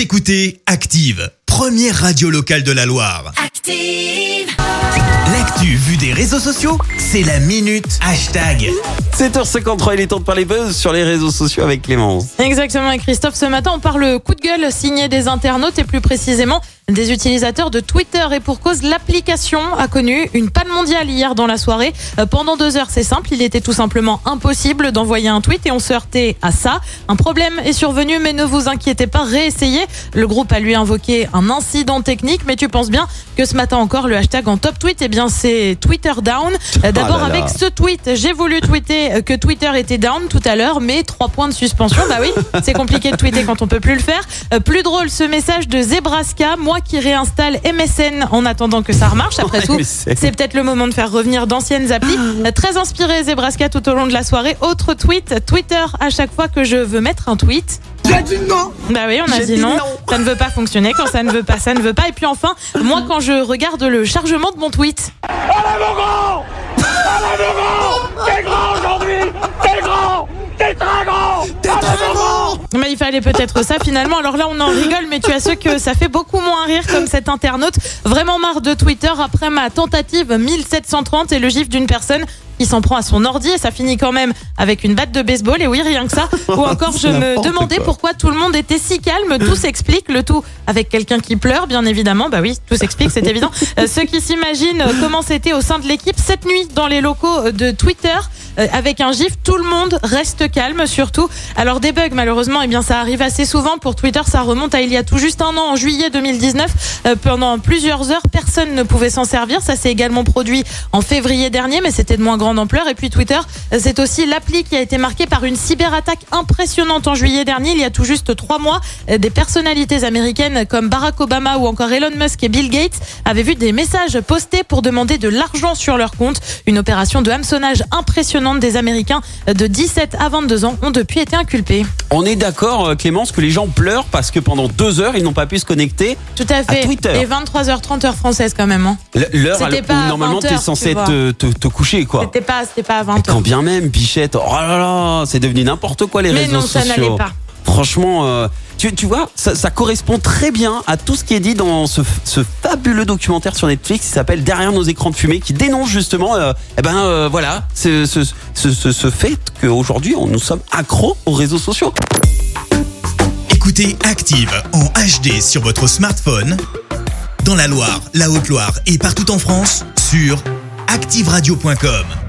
Vous écoutez Active, première radio locale de la Loire. Active. L'actu vue des réseaux sociaux, c'est la minute hashtag. 7h53, il est temps de parler buzz sur les réseaux sociaux avec Clémence. Exactement, et Christophe, ce matin, on parle coup de gueule signé des internautes et plus précisément des utilisateurs de Twitter. Et pour cause, l'application a connu une panne mondiale hier dans la soirée. Euh, Pendant deux heures, c'est simple, il était tout simplement impossible d'envoyer un tweet et on se heurtait à ça. Un problème est survenu, mais ne vous inquiétez pas, réessayez. Le groupe a lui invoqué un incident technique, mais tu penses bien que ce matin encore, le hashtag en top tweet, eh bien, c'est Twitter down. Euh, D'abord Ah là là. avec ce tweet, j'ai voulu tweeter euh, que Twitter était down tout à l'heure, mais trois points de suspension. Bah oui, c'est compliqué de tweeter quand on peut plus le faire. Euh, plus drôle, ce message de Zebraska, moi qui réinstalle MSN en attendant que ça remarche. Après tout, c'est peut-être le moment de faire revenir d'anciennes applis. Euh, Très inspiré Zebraska tout au long de la soirée. Autre tweet, Twitter à chaque fois que je veux mettre un tweet. Bah oui, on a dit non. Ça ne veut pas fonctionner. Quand ça ne veut pas, ça ne veut pas. Et puis enfin, moi quand je regarde le chargement de mon tweet. T'es grand aujourd'hui T'es grand T'es très grand Mais il fallait peut-être ça finalement. Alors là, on en rigole, mais tu as ceux que ça fait beaucoup moins rire, comme cet internaute. Vraiment marre de Twitter après ma tentative 1730 et le gif d'une personne qui s'en prend à son ordi et ça finit quand même avec une batte de baseball. Et oui, rien que ça. Ou encore, je me demandais quoi. pourquoi tout le monde était si calme. Tout s'explique, le tout avec quelqu'un qui pleure, bien évidemment. Bah oui, tout s'explique, c'est évident. Euh, ceux qui s'imaginent comment c'était au sein de l'équipe cette nuit dans les locaux de Twitter avec un gif, tout le monde reste calme surtout. Alors des bugs malheureusement, eh bien ça arrive assez souvent pour Twitter, ça remonte à il y a tout juste un an en juillet 2019 Euh, pendant plusieurs heures, personne ne pouvait s'en servir. Ça s'est également produit en février dernier mais c'était de moins grande ampleur et puis Twitter, euh, c'est aussi l'appli qui a été marquée par une cyberattaque impressionnante en juillet dernier, il y a tout juste trois mois. Euh, Des personnalités américaines comme Barack Obama ou encore Elon Musk et Bill Gates avaient vu des messages postés pour demander de l'argent sur leur compte. Une opération de hameçonnage impressionnante des Américains de 17 à 22 ans ont depuis été inculpés. On est d'accord, euh, Clémence, que les gens pleurent parce que pendant deux heures, ils n'ont pas pu se connecter. Tout à fait. Twitter. Et 23h30 heure française quand même. Hein. L'heure à- où à normalement 20 t'es censé te, te, te coucher, quoi. C'était pas, pas à 20h. Quand bien même, Bichette, oh là là, c'est devenu n'importe quoi les Mais réseaux non, ça sociaux. n'allait pas. Franchement, euh, tu, vois, ça, correspond très bien à tout ce qui est dit dans ce, fabuleux documentaire sur Netflix qui s'appelle Derrière nos écrans de fumée, qui dénonce justement, euh, eh ben euh, voilà, ce, ce, fait qu'aujourd'hui, nous sommes accros aux réseaux sociaux. Écoutez Active en HD sur votre smartphone, dans la Loire, la Haute-Loire et partout en France, sur activeradio.com.